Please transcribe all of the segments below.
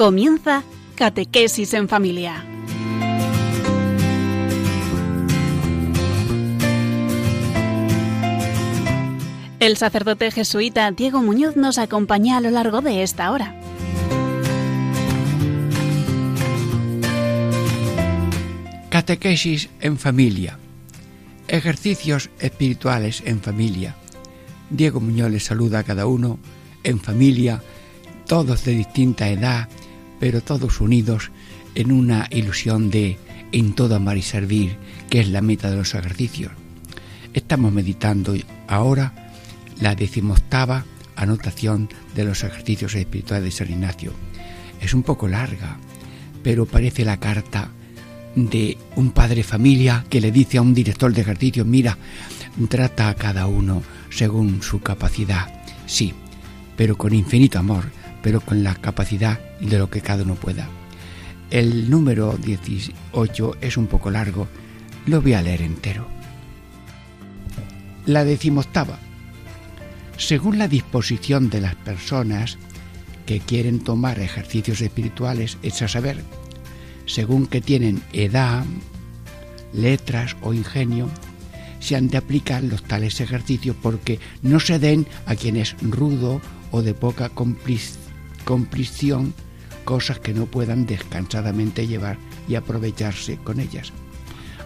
Comienza Catequesis en Familia. El sacerdote jesuita Diego Muñoz nos acompaña a lo largo de esta hora. Catequesis en familia. Ejercicios espirituales en familia. Diego Muñoz les saluda a cada uno en familia, todos de distinta edad, pero todos unidos en una ilusión de en todo amar y servir, que es la meta de los ejercicios. Estamos meditando ahora la decimoctava anotación de los ejercicios espirituales de San Ignacio. Es un poco larga, pero parece la carta de un padre familia que le dice a un director de ejercicios, mira, trata a cada uno según su capacidad. Sí, pero con infinito amor, pero con la capacidad de lo que cada uno pueda. El número 18 es un poco largo, lo voy a leer entero. La decimoctava según la disposición de las personas que quieren tomar ejercicios espirituales, es a saber, según que tienen edad, letras o ingenio, se han de aplicar los tales ejercicios porque no se den a quien es rudo o de poca complición cosas que no puedan descansadamente llevar y aprovecharse con ellas.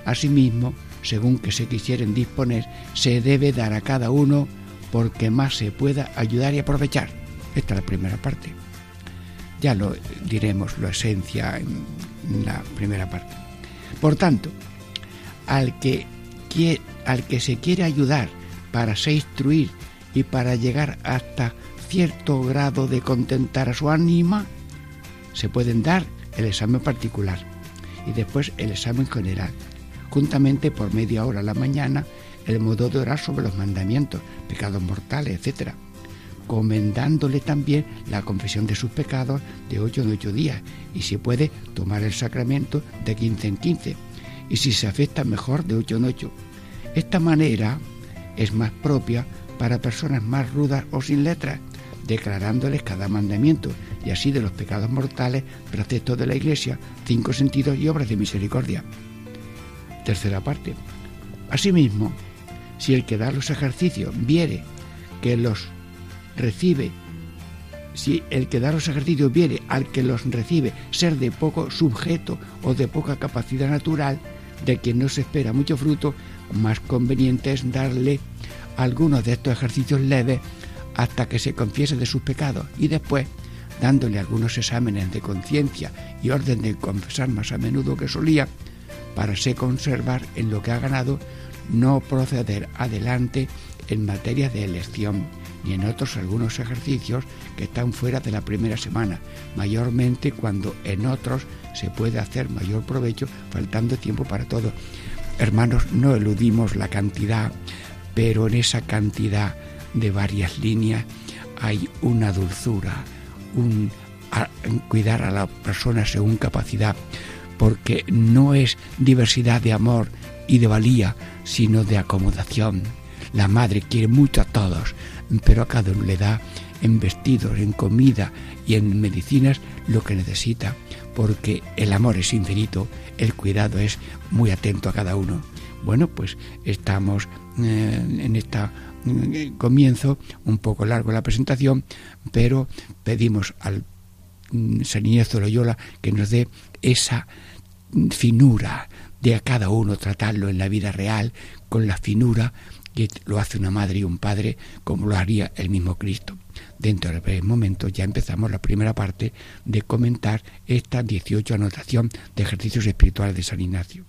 Asimismo, según que se quisieren disponer, se debe dar a cada uno porque más se pueda ayudar y aprovechar. Esta es la primera parte. Ya lo diremos, la esencia en la primera parte. Por tanto, al que, al que se quiere ayudar para se instruir y para llegar hasta cierto grado de contentar a su ánima, se pueden dar el examen particular y después el examen general, juntamente por media hora a la mañana el modo de orar sobre los mandamientos, pecados mortales, etc. Comendándole también la confesión de sus pecados de ocho en ocho días y si puede tomar el sacramento de quince en quince y si se afecta mejor de ocho en ocho. Esta manera es más propia para personas más rudas o sin letras, declarándoles cada mandamiento y así de los pecados mortales, preceptos de la Iglesia, cinco sentidos y obras de misericordia. Tercera parte. Asimismo, si el que da los ejercicios viere que los recibe, si el que da los ejercicios viere al que los recibe ser de poco sujeto o de poca capacidad natural, de quien no se espera mucho fruto, más conveniente es darle algunos de estos ejercicios leves hasta que se confiese de sus pecados y después, dándole algunos exámenes de conciencia y orden de confesar más a menudo que solía, para se conservar en lo que ha ganado no proceder adelante en materia de elección ni en otros algunos ejercicios que están fuera de la primera semana, mayormente cuando en otros se puede hacer mayor provecho faltando tiempo para todo. Hermanos, no eludimos la cantidad, pero en esa cantidad de varias líneas hay una dulzura, un cuidar a la persona según capacidad, porque no es diversidad de amor y de valía, sino de acomodación. La madre quiere mucho a todos, pero a cada uno le da en vestidos, en comida y en medicinas lo que necesita, porque el amor es infinito, el cuidado es muy atento a cada uno. Bueno, pues estamos eh, en este comienzo, un poco largo la presentación, pero pedimos al mm, San Ignacio Loyola que nos dé esa finura, de a cada uno tratarlo en la vida real con la finura que lo hace una madre y un padre como lo haría el mismo Cristo. Dentro de breves momentos ya empezamos la primera parte de comentar esta 18 anotación de ejercicios espirituales de San Ignacio.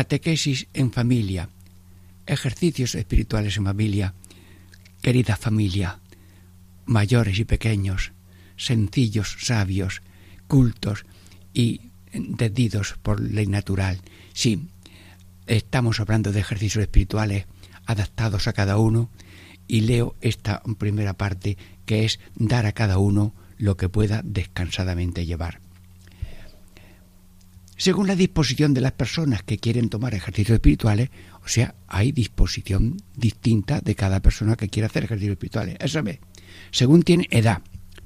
Catequesis en familia, ejercicios espirituales en familia, querida familia, mayores y pequeños, sencillos, sabios, cultos y decididos por ley natural. Sí, estamos hablando de ejercicios espirituales adaptados a cada uno y leo esta primera parte que es dar a cada uno lo que pueda descansadamente llevar. Según la disposición de las personas que quieren tomar ejercicios espirituales, o sea, hay disposición distinta de cada persona que quiere hacer ejercicios espirituales. Eso ve. Según tiene edad,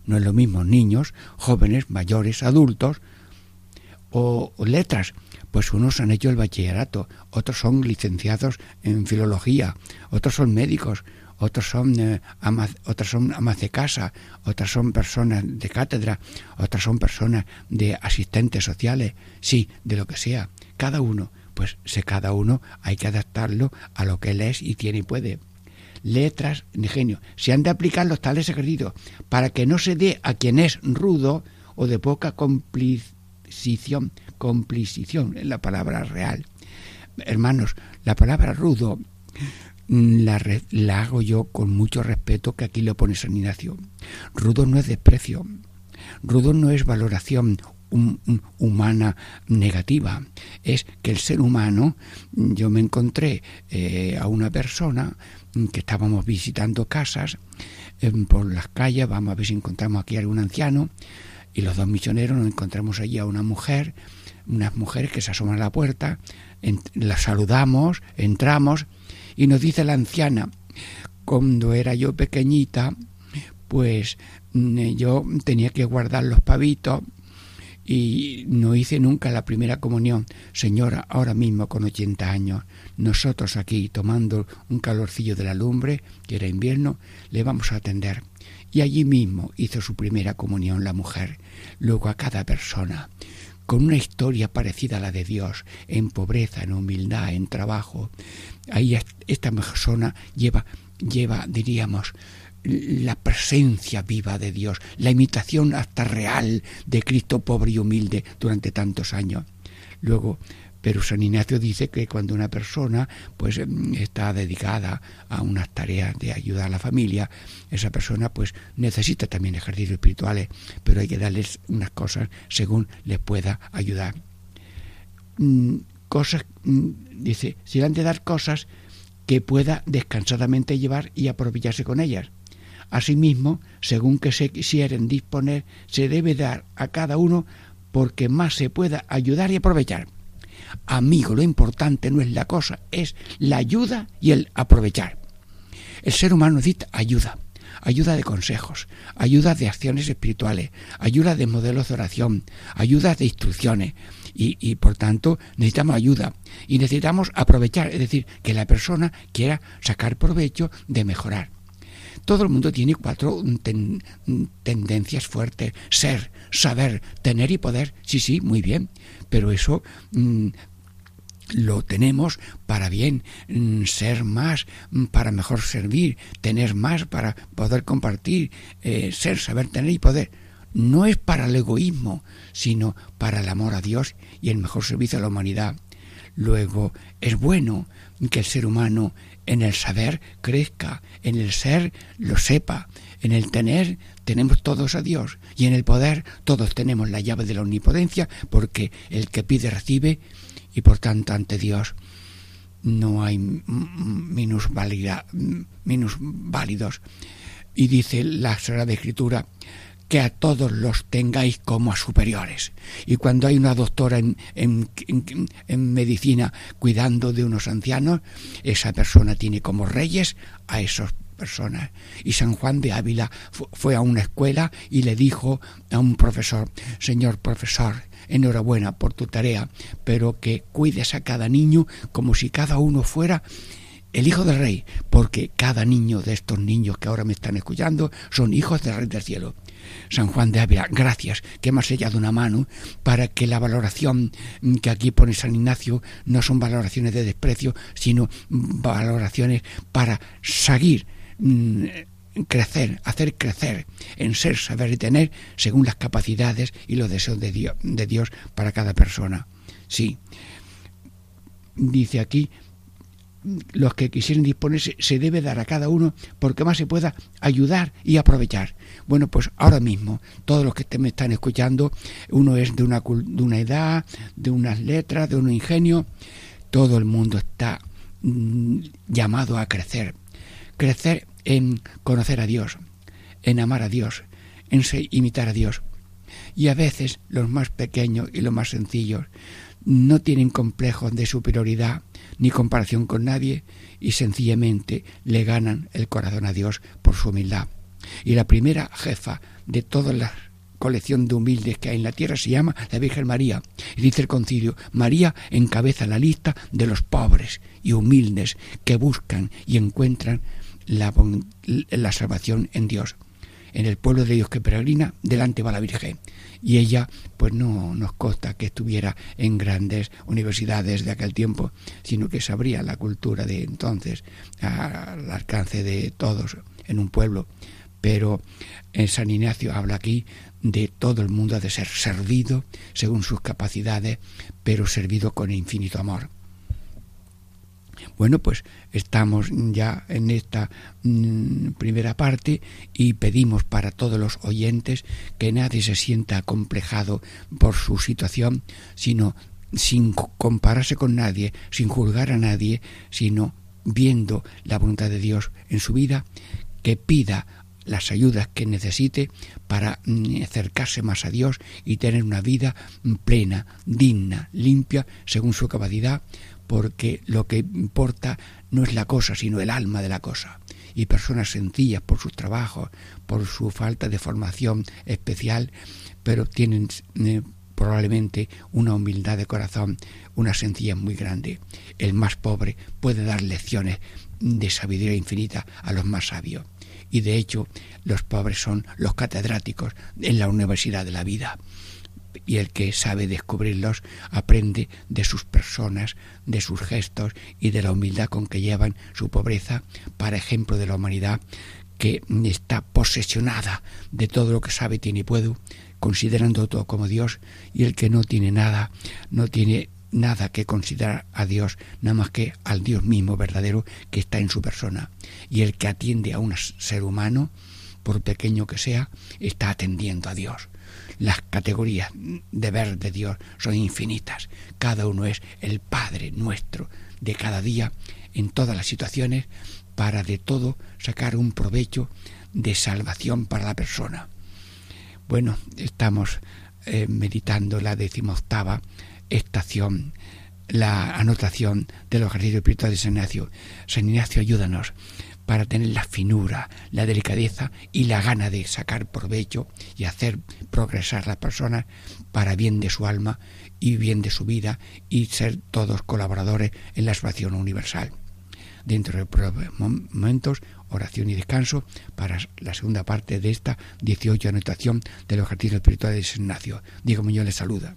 no es lo mismo niños, jóvenes, mayores, adultos o letras. Pues unos han hecho el bachillerato, otros son licenciados en filología, otros son médicos, otros son, eh, otras son amas de casa, otras son personas de cátedra, otras son personas de asistentes sociales, sí, de lo que sea. Cada uno, pues se cada uno hay que adaptarlo a lo que él es y tiene y puede. Letras de genio. Se han de aplicar los tales ejercicios para que no se dé a quien es rudo o de poca complicición, complicición en la palabra real. Hermanos, la palabra rudo la, la, hago yo con mucho respeto que aquí lo pone San Ignacio. Rudo no es desprecio, rudo no es valoración humana negativa, es que el ser humano, yo me encontré eh, a una persona que estábamos visitando casas em, por las calles, vamos a ver si encontramos aquí a algún anciano, y los dos misioneros nos encontramos allí a una mujer, unas mujeres que se asoman a la puerta, la saludamos, entramos, y nos dice la anciana, cuando era yo pequeñita, pues mm, yo tenía que guardar los pavitos y no hice nunca la primera comunión. Señora, ahora mismo con 80 años, nosotros aquí tomando un calorcillo de la lumbre, que era invierno, le vamos a atender. Y allí mismo hizo su primera comunión la mujer, luego a cada persona con una historia parecida a la de Dios, en pobreza, en humildad, en trabajo. Ahí esta persona lleva, lleva, diríamos, la presencia viva de Dios, la imitación hasta real de Cristo pobre y humilde durante tantos años. Luego, pero San Ignacio dice que cuando una persona pues está dedicada a unas tareas de ayuda a la familia, esa persona pues necesita también ejercicios espirituales, pero hay que darles unas cosas según les pueda ayudar. Cosas, mm, dice, si le han de dar cosas que pueda descansadamente llevar y aprovecharse con ellas. Asimismo, según que se quisieren disponer, se debe dar a cada uno porque más se pueda ayudar y aprovechar. Amigo, lo importante no es la cosa, es la ayuda y el aprovechar. El ser humano necesita ayuda, ayuda de consejos, ayuda de acciones espirituales, ayuda de modelos de oración, ayuda de instrucciones. Y, y, por tanto necesitamos ayuda y necesitamos aprovechar, es decir, que la persona quiera sacar provecho de mejorar. Todo el mundo tiene cuatro tendencias fuertes, ser, saber, tener y poder. Sí, sí, muy bien, pero eso mm, lo tenemos para bien, mm, ser más mm, para mejor servir, tener más para poder compartir, eh, ser, saber, tener y poder. No es para el egoísmo, sino para el amor a Dios y el mejor servicio a la humanidad. Luego, es bueno que el ser humano en el saber crezca, en el ser lo sepa, en el tener tenemos todos a Dios y en el poder todos tenemos la llave de la omnipotencia porque el que pide recibe y por tanto ante Dios no hay menos válidos. Y dice la Sagrada Escritura que a todos los tengáis como a superiores. Y cuando hay una doctora en, en, en, medicina cuidando de unos ancianos, esa persona tiene como reyes a esas personas. Y San Juan de Ávila fue a una escuela y le dijo a un profesor, señor profesor, enhorabuena por tu tarea, pero que cuides a cada niño como si cada uno fuera el hijo del rey, porque cada niño de estos niños que ahora me están escuchando son hijos del rey del cielo. San Juan de Ávila, gracias, que me has sellado una mano para que la valoración que aquí pone San Ignacio no son valoraciones de desprecio, sino valoraciones para seguir mm, crecer, hacer crecer en ser, saber y tener según las capacidades y los deseos de Dios, de Dios para cada persona. Sí, dice aquí, los que quisieran disponerse se debe dar a cada uno porque más se pueda ayudar y aprovechar. Bueno, pues ahora mismo, todos los que me están escuchando, uno es de una, de una edad, de unas letras, de un ingenio, todo el mundo está mm, llamado a crecer. crecer en conocer a Dios, en amar a Dios, en imitar a Dios. Y a veces los más pequeños y los más sencillos no tienen complejos de superioridad ni comparación con nadie y sencillamente le ganan el corazón a Dios por su humildad. Y la primera jefa de toda la colección de humildes que hay en la tierra se llama la Virgen María. Y dice el concilio, María encabeza la lista de los pobres y humildes que buscan y encuentran la, salvación en Dios. En el pueblo de Dios que peregrina, delante va la Virgen y ella pues no nos consta que estuviera en grandes universidades de aquel tiempo, sino que sabría la cultura de entonces al alcance de todos en un pueblo. Pero en San Ignacio habla aquí de todo el mundo de ser servido según sus capacidades, pero servido con infinito amor. Bueno, pues estamos ya en esta mm, primera parte y pedimos para todos los oyentes que nadie se sienta acomplejado por su situación, sino sin compararse con nadie, sin juzgar a nadie, sino viendo la voluntad de Dios en su vida, que pida las ayudas que necesite para mm, acercarse más a Dios y tener una vida plena, digna, limpia, según su capacidad, porque lo que importa no es la cosa, sino el alma de la cosa. Y personas sencillas por sus trabajos, por su falta de formación especial, pero tienen eh, probablemente una humildad de corazón, una sencillez muy grande. El más pobre puede dar lecciones de sabiduría infinita a los más sabios. Y de hecho, los pobres son los catedráticos en la universidad de la vida y el que sabe descubrirlos aprende de sus personas, de sus gestos y de la humildad con que llevan su pobreza para ejemplo de la humanidad que está posesionada de todo lo que sabe, tiene y puede, considerando todo como Dios, y el que no tiene nada, no tiene nada que considerar a Dios, nada más que al Dios mismo verdadero que está en su persona. Y el que atiende a un ser humano, por pequeño que sea, está atendiendo a Dios. Las categorías de ver de Dios son infinitas. Cada uno es el Padre nuestro de cada día en todas las situaciones para de todo sacar un provecho de salvación para la persona. Bueno, estamos eh, meditando la decimoctava estación, la anotación de los ejercicios espirituales de San Ignacio. San Ignacio, ayúdanos para tener la finura, la delicadeza y la gana de sacar provecho y hacer progresar la persona para bien de su alma y bien de su vida y ser todos colaboradores en la salvación universal. Dentro de momentos, oración y descanso para la segunda parte de esta 18 anotación del ejercicio espiritual de San Ignacio. Diego Muñoz les saluda.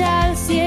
al cielo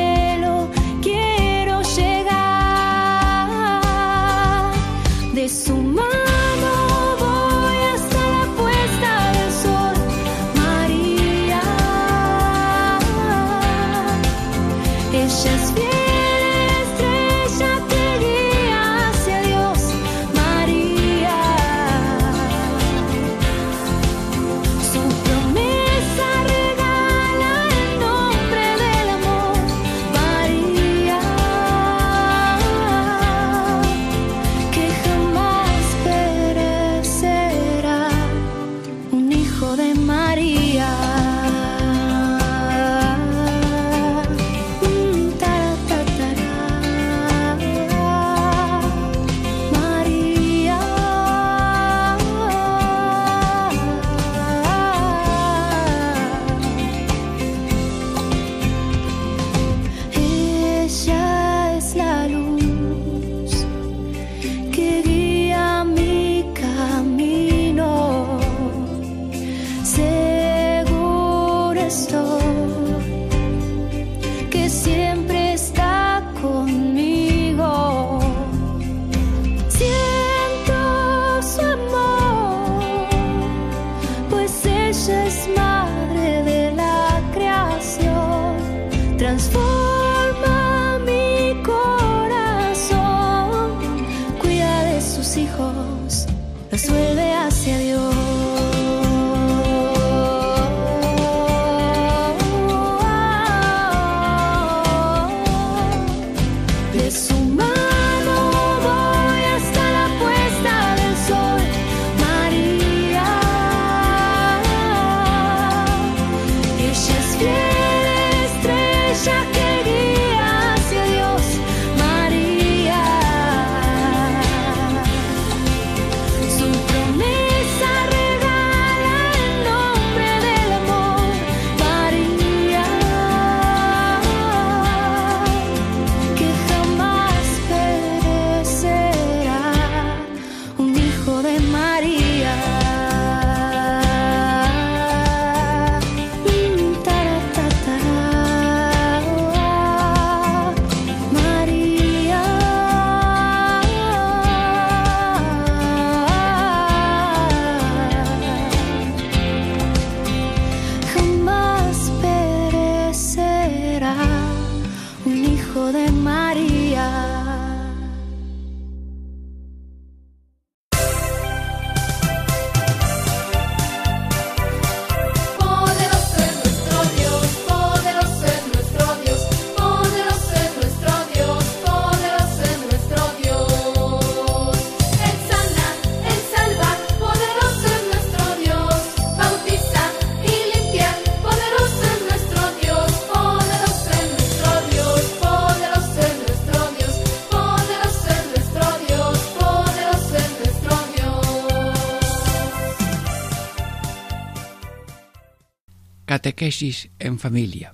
catequesis en familia,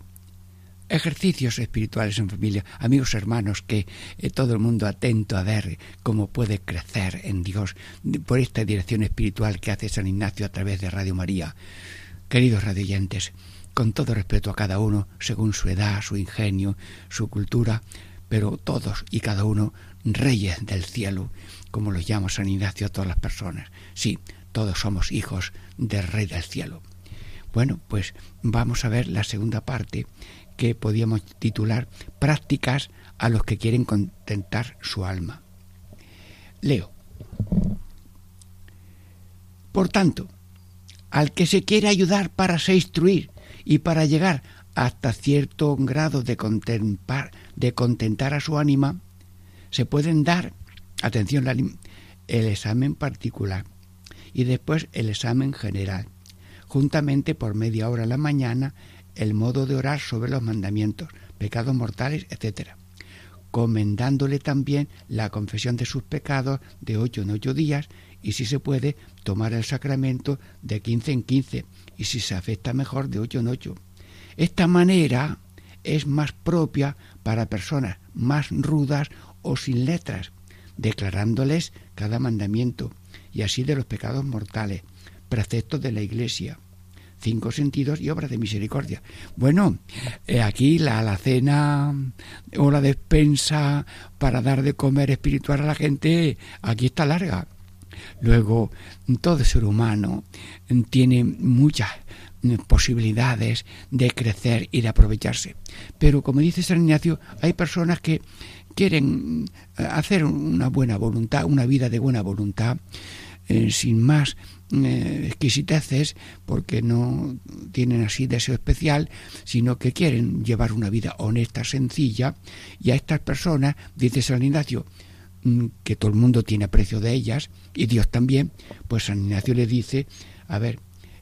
ejercicios espirituales en familia, amigos hermanos, que eh, todo el mundo atento a ver cómo puede crecer en Dios por esta dirección espiritual que hace San Ignacio a través de Radio María. Queridos radioyentes, con todo respeto a cada uno, según su edad, su ingenio, su cultura, pero todos y cada uno reyes del cielo, como los llama San Ignacio a todas las personas. Sí, todos somos hijos del Rey del cielo. Bueno, pues vamos a ver la segunda parte que podíamos titular Prácticas a los que quieren contentar su alma. Leo. Por tanto, al que se quiere ayudar para se instruir y para llegar hasta cierto grado de, de contentar a su ánima, se pueden dar, atención, el examen particular y después el examen general juntamente por media hora a la mañana el modo de orar sobre los mandamientos, pecados mortales, etc., comendándole también la confesión de sus pecados de ocho en ocho días y si se puede tomar el sacramento de quince en quince y si se afecta mejor de ocho en ocho. Esta manera es más propia para personas más rudas o sin letras, declarándoles cada mandamiento y así de los pecados mortales, preceptos de la Iglesia, cinco sentidos y obras de misericordia. Bueno, eh, aquí la alacena o la despensa para dar de comer espiritual a la gente, aquí está larga. Luego, todo ser humano tiene muchas posibilidades de crecer y de aprovecharse. Pero como dice San Ignacio, hay personas que quieren hacer una buena voluntad, una vida de buena voluntad, eh, sin más eh, exquisiteces porque no tienen así deseo especial, sino que quieren llevar una vida honesta, sencilla, y a estas personas, dice San Ignacio, mm, que todo el mundo tiene aprecio de ellas, y Dios también, pues San Ignacio le dice, a ver,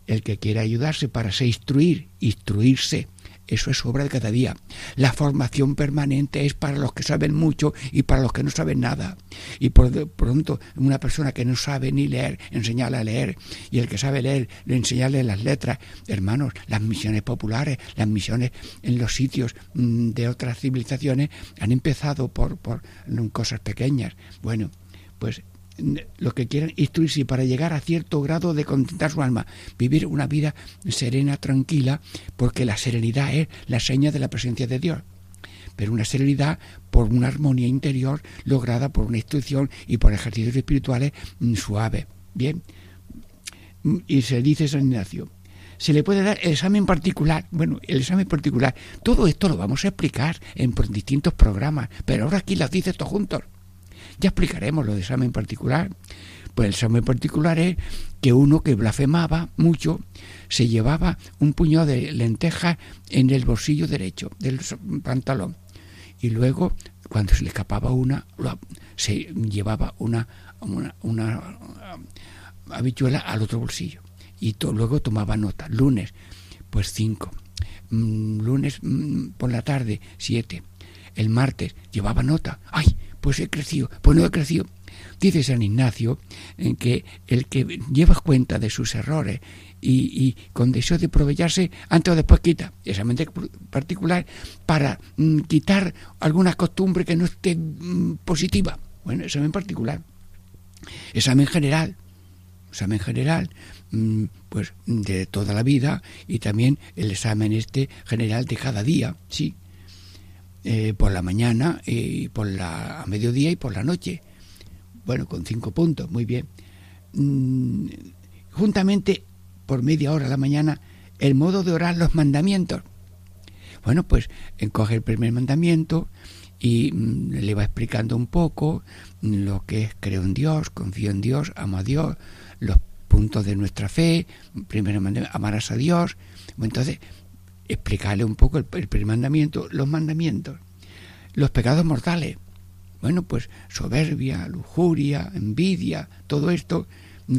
el que quiera ayudarse para se instruir, instruirse, eso es obra de cada día. La formación permanente es para los que saben mucho y para los que no saben nada. Y por de pronto, una persona que no sabe ni leer, enseñarle a leer. Y el que sabe leer, le enseñarle las letras. Hermanos, las misiones populares, las misiones en los sitios mm, de otras civilizaciones han empezado por, por cosas pequeñas. Bueno, pues los que quieran instruirse para llegar a cierto grado de contentar su alma, vivir una vida serena, tranquila, porque la serenidad es la seña de la presencia de Dios. Pero una serenidad por una armonía interior lograda por una instrucción y por ejercicios espirituales mm, suaves. Bien, mm, y se dice San Ignacio, se le puede dar el examen particular. Bueno, el examen particular, todo esto lo vamos a explicar en distintos programas, pero ahora aquí las dice todo juntos. Ya explicaremos lo de examen particular. Pues el examen particular es que uno que blasfemaba mucho se llevaba un puñado de lentejas en el bolsillo derecho del pantalón y luego cuando se le escapaba una se llevaba una, una, una habichuela al otro bolsillo y luego tomaba nota. Lunes, pues cinco. Mm, lunes mm, por la tarde, siete. El martes llevaba nota. ¡Ay! Pues he crecido. Pues no he crecido. Dice San Ignacio en que el que lleva cuenta de sus errores y, con deseo de aprovecharse, antes o después quita mente particular para mm, quitar alguna costumbre que no esté positiva. Bueno, examen particular. Examen general. Examen general Mm, pues de toda la vida y también el examen este general de cada día, sí, eh, por la mañana y por la a mediodía y por la noche. Bueno, con cinco puntos, muy bien. Mm, juntamente por media hora a la mañana el modo de orar los mandamientos. Bueno, pues encoge el primer mandamiento y mm, le va explicando un poco lo que es creo en Dios, confío en Dios, amo a Dios, los puntos de nuestra fe, primero amarás a Dios, entonces explicarle un poco el, primer mandamiento, los mandamientos, los pecados mortales, bueno, pues soberbia, lujuria, envidia, todo esto,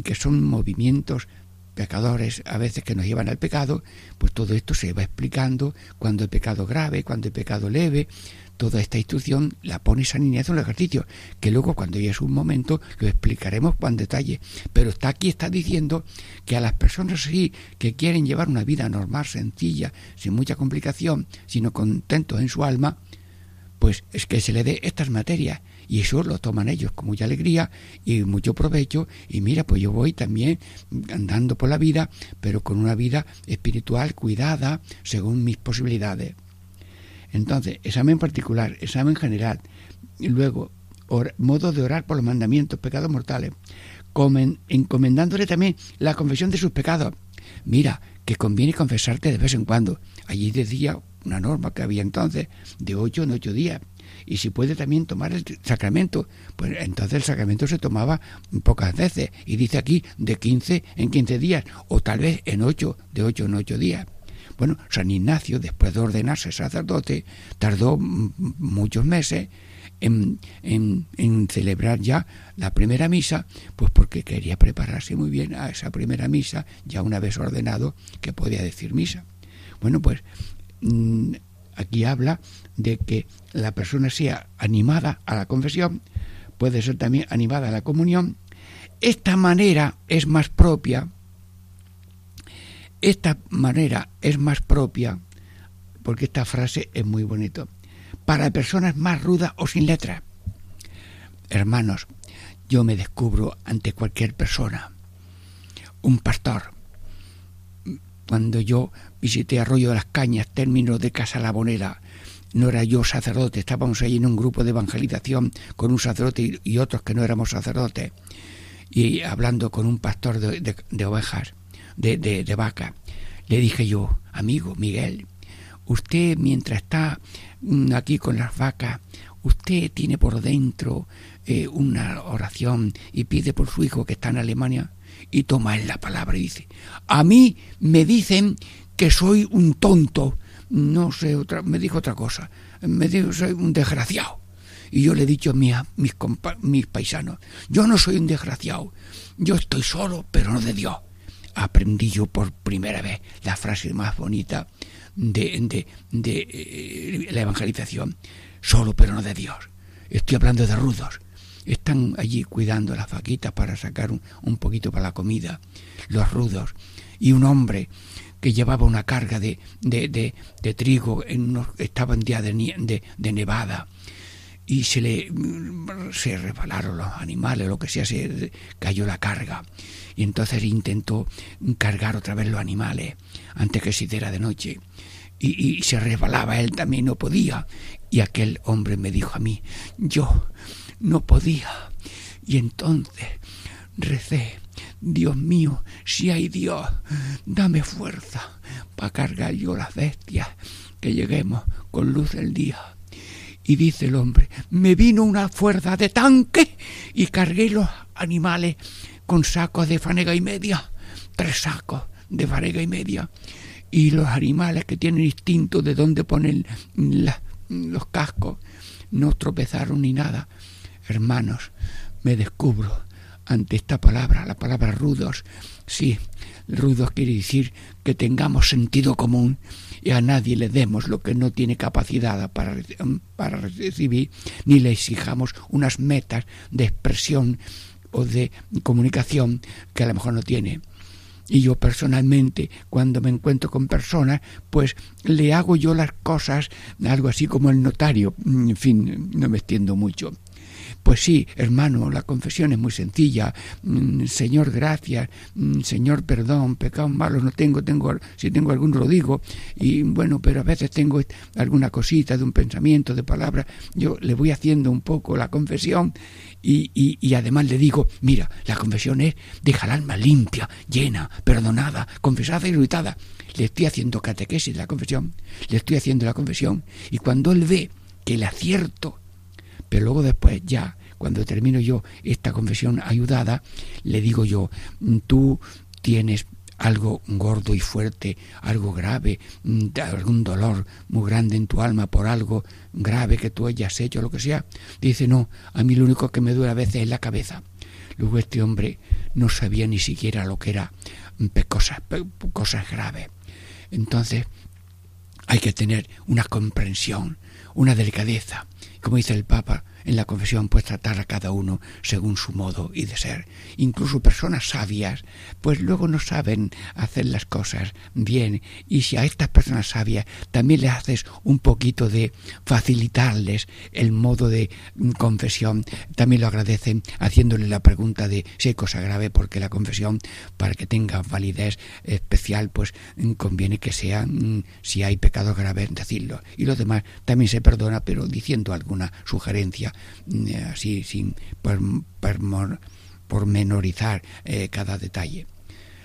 que son movimientos pecadores a veces que nos llevan al pecado, pues todo esto se va explicando cuando el pecado grave, cuando el pecado leve, toda esta instrucción la pone San Ignacio en el ejercicio, que luego cuando llegue un momento lo explicaremos con detalle. Pero está aquí, está diciendo que a las personas así que quieren llevar una vida normal, sencilla, sin mucha complicación, sino contentos en su alma, pues es que se le dé estas materias y eso lo toman ellos con mucha alegría y mucho provecho y mira pues yo voy también andando por la vida pero con una vida espiritual cuidada según mis posibilidades entonces, examen particular, examen general, y luego modo de orar por los mandamientos, pecados mortales, encomendándole también la confesión de sus pecados. Mira, que conviene confesarte de vez en cuando. Allí decía una norma que había entonces de ocho en ocho días. Y si puede también tomar el sacramento, pues entonces el sacramento se tomaba pocas veces. Y dice aquí de quince en quince días, o tal vez en ocho, de ocho en ocho días. Bueno, San Ignacio, después de ordenarse sacerdote, tardó muchos meses en, en, celebrar ya la primera misa, pues porque quería prepararse muy bien a esa primera misa, ya una vez ordenado que podía decir misa. Bueno, pues mm, aquí habla de que la persona sea animada a la confesión, puede ser también animada a la comunión. Esta manera es más propia esta manera es más propia, porque esta frase es muy bonito, para personas más rudas o sin letra. Hermanos, yo me descubro ante cualquier persona, un pastor. Cuando yo visité Arroyo de las Cañas, término de Casa Labonera, no era yo sacerdote, estábamos ahí en un grupo de evangelización con un sacerdote y otros que no éramos sacerdotes, y hablando con un pastor de ovejas de, de, vaca. Le dije yo, amigo Miguel, usted mientras está mm, aquí con las vacas, usted tiene por dentro eh, una oración y pide por su hijo que está en Alemania y toma él la palabra y dice, a mí me dicen que soy un tonto, no sé, otra, me dijo otra cosa, me dijo soy un desgraciado. Y yo le he dicho a mis, mis, mis paisanos, yo no soy un desgraciado, yo estoy solo, pero no de Dios aprendí yo por primera vez la frase más bonita de, de, eh, la evangelización, solo pero no de Dios. Estoy hablando de rudos. Están allí cuidando las vaquitas para sacar un, poquito para la comida, los rudos. Y un hombre que llevaba una carga de, de, de trigo, en estaba en día de, de nevada, y se le se resbalaron los animales, lo que sea, se cayó la carga. Y entonces intentó cargar otra vez los animales antes que se hiciera de noche. Y, y se resbalaba, él también no podía. Y aquel hombre me dijo a mí, yo no podía. Y entonces recé, Dios mío, si hay Dios, dame fuerza para cargar yo las bestias, que lleguemos con luz del día. Y dice el hombre, me vino una fuerza de tanque y cargué los animales con sacos de fanega y media, tres sacos de fanega y media. Y los animales que tienen instinto de dónde poner los cascos no tropezaron ni nada. Hermanos, me descubro ante esta palabra, la palabra rudos. Sí, rudos quiere decir que tengamos sentido común y a nadie le demos lo que no tiene capacidad para, para recibir, ni le exijamos unas metas de expresión o de comunicación que a lo mejor no tiene. Y yo personalmente, cuando me encuentro con personas, pues le hago yo las cosas, algo así como el notario, en fin, no me extiendo mucho. Pues sí, hermano, la confesión es muy sencilla. Mm, Señor, gracias. Mm, Señor, perdón. Pecados malos no tengo. tengo si tengo alguno lo digo. Y bueno, pero a veces tengo alguna cosita de un pensamiento, de palabra. Yo le voy haciendo un poco la confesión y, y, además le digo, mira, la confesión es deja el alma limpia, llena, perdonada, confesada y irritada. Le estoy haciendo catequesis la confesión, le estoy haciendo la confesión y cuando él ve que el acierto pero luego después ya, cuando termino yo esta confesión ayudada, le digo yo, mm, tú tienes algo gordo y fuerte, algo grave, mm, algún dolor muy grande en tu alma por algo grave que tú hayas hecho, lo que sea. Dice, no, a mí lo único que me duele a veces es la cabeza. Luego este hombre no sabía ni siquiera lo que era mm, cosas, cosas graves. Entonces hay que tener una comprensión, una delicadeza como dice el Papa en la confesión, pues tratar a cada uno según su modo y de ser. Incluso personas sabias, pues luego no saben hacer las cosas bien. Y si a estas personas sabias también les haces un poquito de facilitarles el modo de confesión, también lo agradecen haciéndole la pregunta de si hay cosa grave, porque la confesión, para que tenga validez especial, pues conviene que sea, mm, si hay pecado grave, decirlo. Y lo demás también se perdona, pero diciendo alguna sugerencia eh, así sin pormenorizar eh, cada detalle.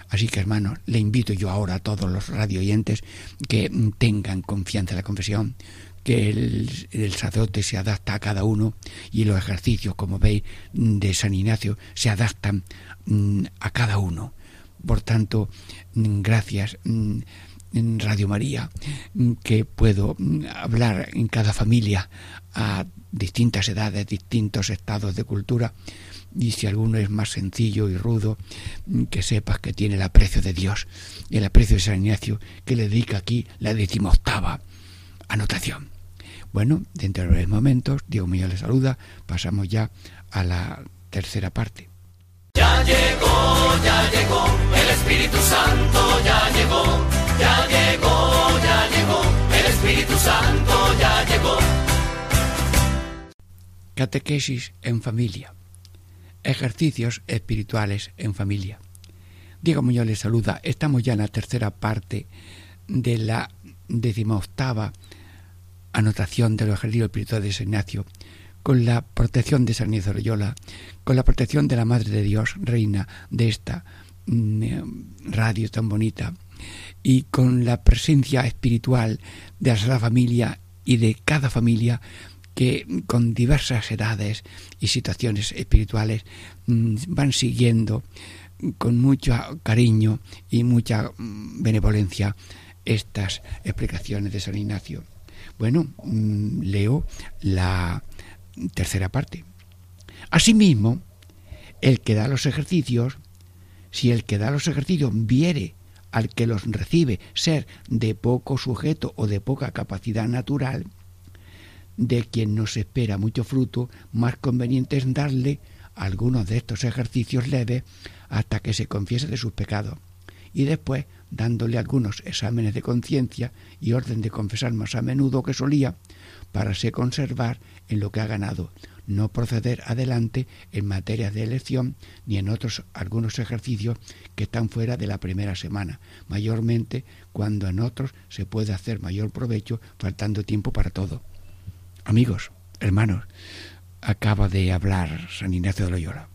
Así que, hermanos, le invito yo ahora a todos los radioyentes que tengan confianza en la confesión, que el, sacerdote se adapta a cada uno y los ejercicios, como veis, de San Ignacio se adaptan mm, a cada uno. Por tanto, mm, gracias mm, en Radio María, que puedo hablar en cada familia a distintas edades, distintos estados de cultura, y si alguno es más sencillo y rudo, que sepas que tiene el aprecio de Dios, el aprecio de San Ignacio, que le dedica aquí la decimoctava anotación. Bueno, dentro de los momentos, Diego mío le saluda, pasamos ya a la tercera parte. Ya llegó, ya llegó, el Espíritu Santo ya llegó, ya llegó, ya llegó, el Espíritu Santo ya llegó. Catequesis en familia. Ejercicios espirituales en familia. Diego Muñoz les saluda. Estamos ya en la tercera parte de la decimoctava anotación de los ejercicios espirituales de San Ignacio, con la protección de San Ignacio Loyola, con la protección de la Madre de Dios, reina de esta mm, radio tan bonita, y con la presencia espiritual de la Familia y de cada familia que con diversas edades y situaciones espirituales mm, van siguiendo con mucho cariño y mucha mm, benevolencia estas explicaciones de San Ignacio. Bueno, mm, leo la tercera parte. Asimismo, el que da los ejercicios, si el que da los ejercicios viere al que los recibe ser de poco sujeto o de poca capacidad natural, de quien no se espera mucho fruto, más conveniente es darle algunos de estos ejercicios leves hasta que se confiese de sus pecados y después dándole algunos exámenes de conciencia y orden de confesar más a menudo que solía, para se conservar en lo que ha ganado, no proceder adelante en materia de elección ni en otros algunos ejercicios que están fuera de la primera semana, mayormente cuando en otros se puede hacer mayor provecho faltando tiempo para todo. Amigos, hermanos, acaba de hablar San Ignacio de Loyola.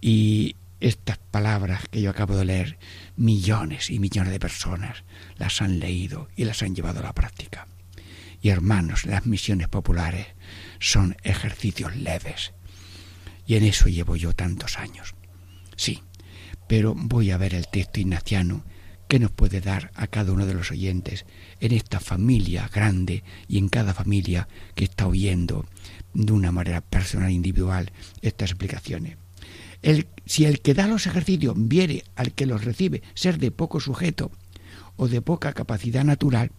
Y estas palabras que yo acabo de leer, millones y millones de personas las han leído y las han llevado a la práctica. Y hermanos, las misiones populares son ejercicios leves. Y en eso llevo yo tantos años. Sí, pero voy a ver el texto ignaciano que nos puede dar a cada uno de los oyentes en esta familia grande y en cada familia que está oyendo de una manera personal e individual estas explicaciones. El, si el que da los ejercicios viere al que los recibe ser de poco sujeto o de poca capacidad natural,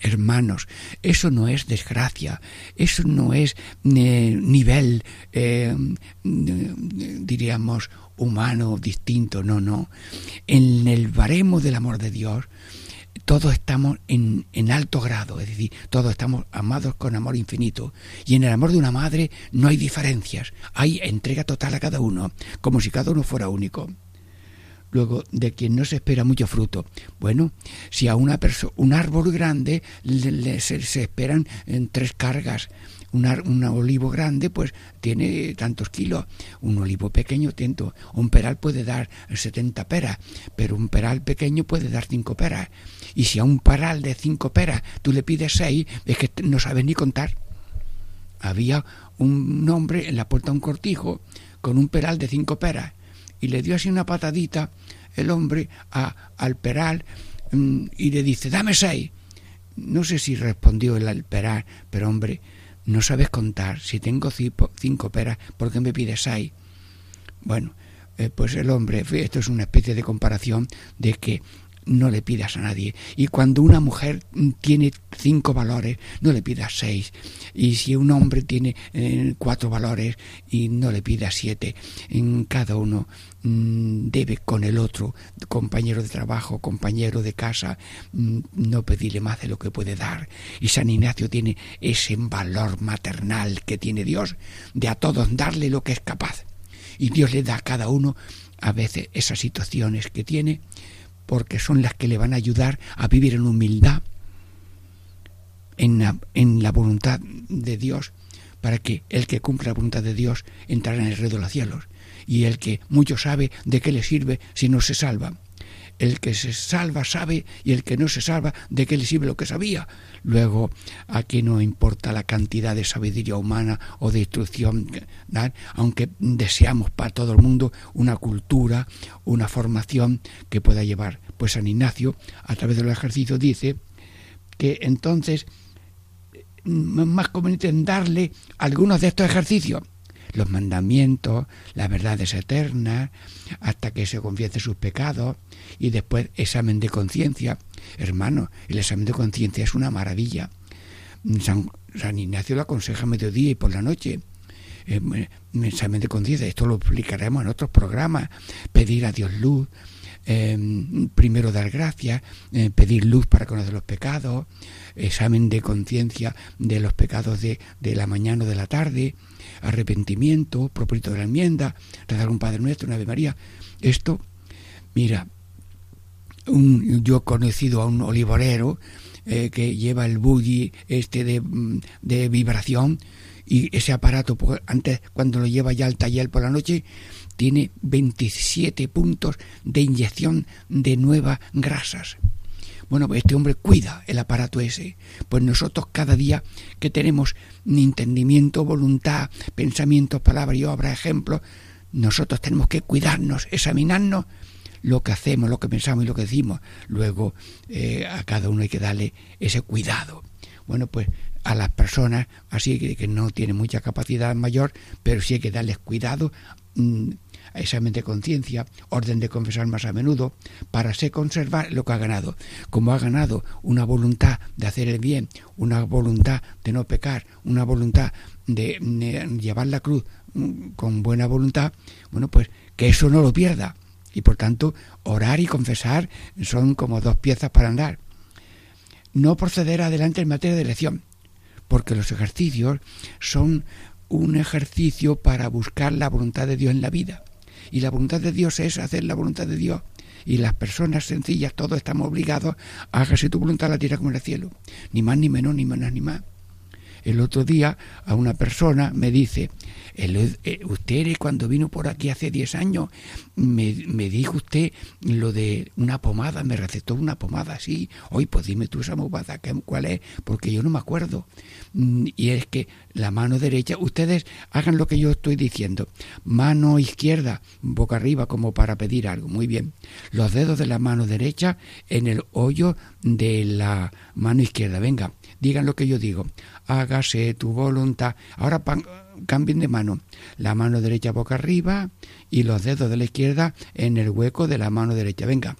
Hermanos, eso no es desgracia, eso no es eh, nivel, eh, diríamos, humano distinto, no, no. En el baremo del amor de Dios, todos estamos en, en, alto grado, es decir, todos estamos amados con amor infinito. Y en el amor de una madre no hay diferencias, hay entrega total a cada uno, como si cada uno fuera único. Luego, de quien no se espera mucho fruto. Bueno, si a una un árbol grande le, se, esperan en tres cargas, un, un, olivo grande pues tiene tantos kilos, un olivo pequeño tiene, un peral puede dar 70 peras, pero un peral pequeño puede dar 5 peras. Y si a un peral de 5 peras tú le pides 6, es que no sabes ni contar. Había un hombre en la puerta de un cortijo con un peral de 5 peras y le dio así una patadita el hombre al peral mm, y le dice, dame seis. No sé si respondió el alperal, pero hombre, no sabes contar. Si tengo cinco, peras, ¿por qué me pides seis? Bueno, eh, pues el hombre, esto es una especie de comparación de que no le pidas a nadie. Y cuando una mujer tiene cinco valores, no le pidas seis. Y si un hombre tiene eh, cuatro valores y no le pidas siete, en cada uno mm, debe con el otro, compañero de trabajo, compañero de casa, mm, no pedirle más de lo que puede dar. Y San Ignacio tiene ese valor maternal que tiene Dios de a todos darle lo que es capaz. Y Dios le da a cada uno a veces esas situaciones que tiene porque son las que le van a ayudar a vivir en humildad, en la, en la voluntad de Dios, para que el que cumpla la voluntad de Dios entrará en el reino de los cielos, y el que mucho sabe de qué le sirve si no se salva. El que se salva sabe y el que no se salva de qué le sirve lo que sabía. Luego, aquí no importa la cantidad de sabiduría humana o de instrucción, aunque deseamos para todo el mundo una cultura, una formación que pueda llevar. Pues San Ignacio, a través del ejercicio, dice que entonces más conveniente en darle algunos de estos ejercicios los mandamientos, las verdades eternas, hasta que se confiese sus pecados y después examen de conciencia. Hermano, el examen de conciencia es una maravilla. San, Ignacio lo aconseja mediodía y por la noche. Eh, examen de conciencia, esto lo explicaremos en otros programas. Pedir a Dios luz, eh, primero dar gracias, eh, pedir luz para conocer los pecados, examen de conciencia de los pecados de, de la mañana o de la tarde, arrepentimiento, propósito de la enmienda, rezar un Padre Nuestro, una Ave María. Esto, mira, un, yo he conocido a un olivorero eh, que lleva el bully este de, de, vibración y ese aparato, pues, antes cuando lo lleva ya al taller por la noche, tiene 27 puntos de inyección de nuevas grasas. Bueno, pues este hombre cuida el aparato ese. Pues nosotros cada día que tenemos entendimiento, voluntad, pensamiento, palabra y obra, ejemplo, nosotros tenemos que cuidarnos, examinarnos lo que hacemos, lo que pensamos y lo que decimos. Luego eh, a cada uno hay que darle ese cuidado. Bueno, pues a las personas así que, que no tienen mucha capacidad mayor, pero sí hay que darles cuidado, mm, examen de conciencia, orden de confesar más a menudo, para se conservar lo que ha ganado. Como ha ganado una voluntad de hacer el bien, una voluntad de no pecar, una voluntad de, llevar la cruz mm, con buena voluntad, bueno, pues que eso no lo pierda, Y por tanto, orar y confesar son como dos piezas para andar. No proceder adelante en materia de elección, porque los ejercicios son un ejercicio para buscar la voluntad de Dios en la vida. Y la voluntad de Dios es hacer la voluntad de Dios. Y las personas sencillas, todos estamos obligados a hágase tu voluntad la tierra como en el cielo. Ni más ni menos, ni menos ni más. El otro día a una persona me dice, eh, usted cuando vino por aquí hace 10 años, me, dijo usted lo de una pomada, me recetó una pomada, sí. Hoy, pues dime tú esa pomada, ¿cuál es? Porque yo no me acuerdo. Mm, y es que la mano derecha, ustedes hagan lo que yo estoy diciendo. Mano izquierda, boca arriba, como para pedir algo. Muy bien. Los dedos de la mano derecha en el hoyo de la mano izquierda. Venga, digan lo que yo digo. Hágase tu voluntad. Ahora cambien de mano. La mano derecha boca arriba y los dedos de la izquierda en el hueco de la mano derecha. Venga,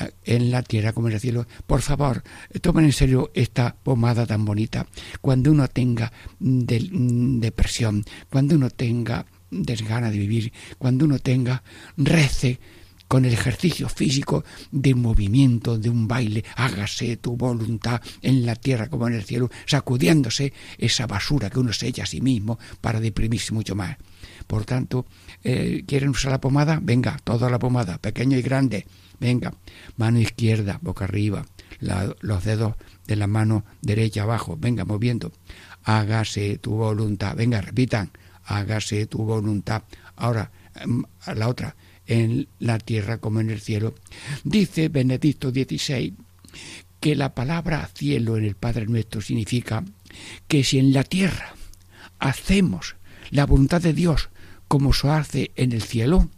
eh, en la tierra como en el cielo. Por favor, tomen en serio esta pomada tan bonita. Cuando uno tenga depresión, cuando uno tenga desgana de vivir, cuando uno tenga rece con el ejercicio físico de movimiento, de un baile, hágase tu voluntad en la tierra como en el cielo, sacudiéndose esa basura que uno se echa a sí mismo para deprimirse mucho más. Por tanto, eh, ¿quieren usar la pomada? Venga, toda la pomada, pequeño y grande. Venga, mano izquierda, boca arriba, los dedos de la mano derecha abajo, venga, moviendo. Hágase tu voluntad. Venga, repitan, hágase tu voluntad. Ahora, em, la otra, en la tierra como en el cielo. Dice Benedicto XVI que la palabra cielo en el Padre Nuestro significa que si en la tierra hacemos la voluntad de Dios como se hace en el cielo,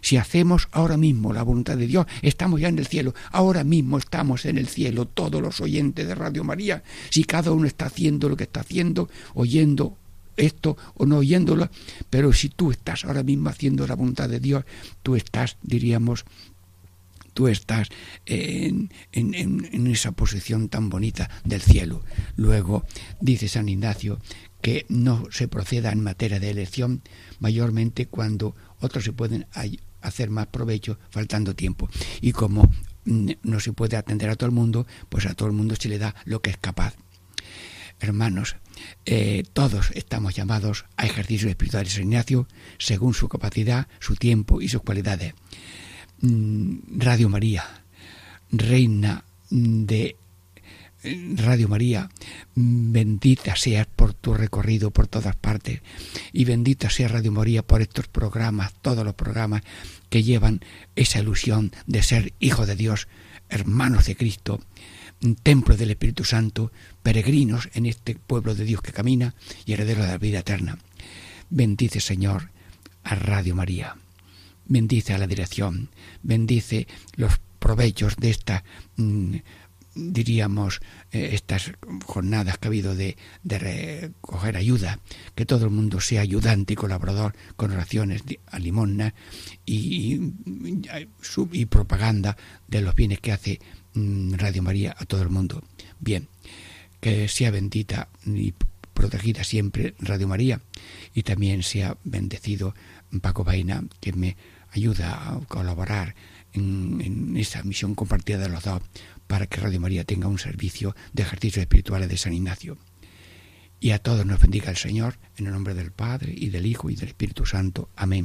si hacemos ahora mismo la voluntad de Dios, estamos ya en el cielo, ahora mismo estamos en el cielo, todos los oyentes de Radio María, si cada uno está haciendo lo que está haciendo, oyendo esto o no oyéndolo, pero si tú estás ahora mismo haciendo la voluntad de Dios, tú estás, diríamos, tú estás en, en, esa posición tan bonita del cielo. Luego dice San Ignacio que no se proceda en materia de elección mayormente cuando otros se pueden hacer más provecho faltando tiempo. Y como no se puede atender a todo el mundo, pues a todo el mundo se le da lo que es capaz. Hermanos, eh, todos estamos llamados a ejercicios espirituales San Ignacio según su capacidad, su tiempo y sus cualidades. Mm, Radio María, reina de eh, Radio María, bendita seas por tu recorrido por todas partes y bendita sea Radio María por estos programas, todos los programas que llevan esa ilusión de ser hijo de Dios, hermanos de Cristo, templo del Espíritu Santo, peregrinos en este pueblo de Dios que camina y heredero de la vida eterna. Bendice, Señor, a Radio María. Bendice a la dirección. Bendice los provechos de esta, mm, diríamos, eh, estas jornadas que ha habido de, recoger ayuda. Que todo el mundo sea ayudante y colaborador con oraciones a limosna y, y propaganda de los bienes que hace Radio María a todo el mundo. Bien, que sea bendita y protegida siempre Radio María y también sea bendecido Paco Vaina que me ayuda a colaborar en, en esa misión compartida de los dos para que Radio María tenga un servicio de ejercicios espirituales de San Ignacio. Y a todos nos bendiga el Señor, en el nombre del Padre, y del Hijo, y del Espíritu Santo. Amén.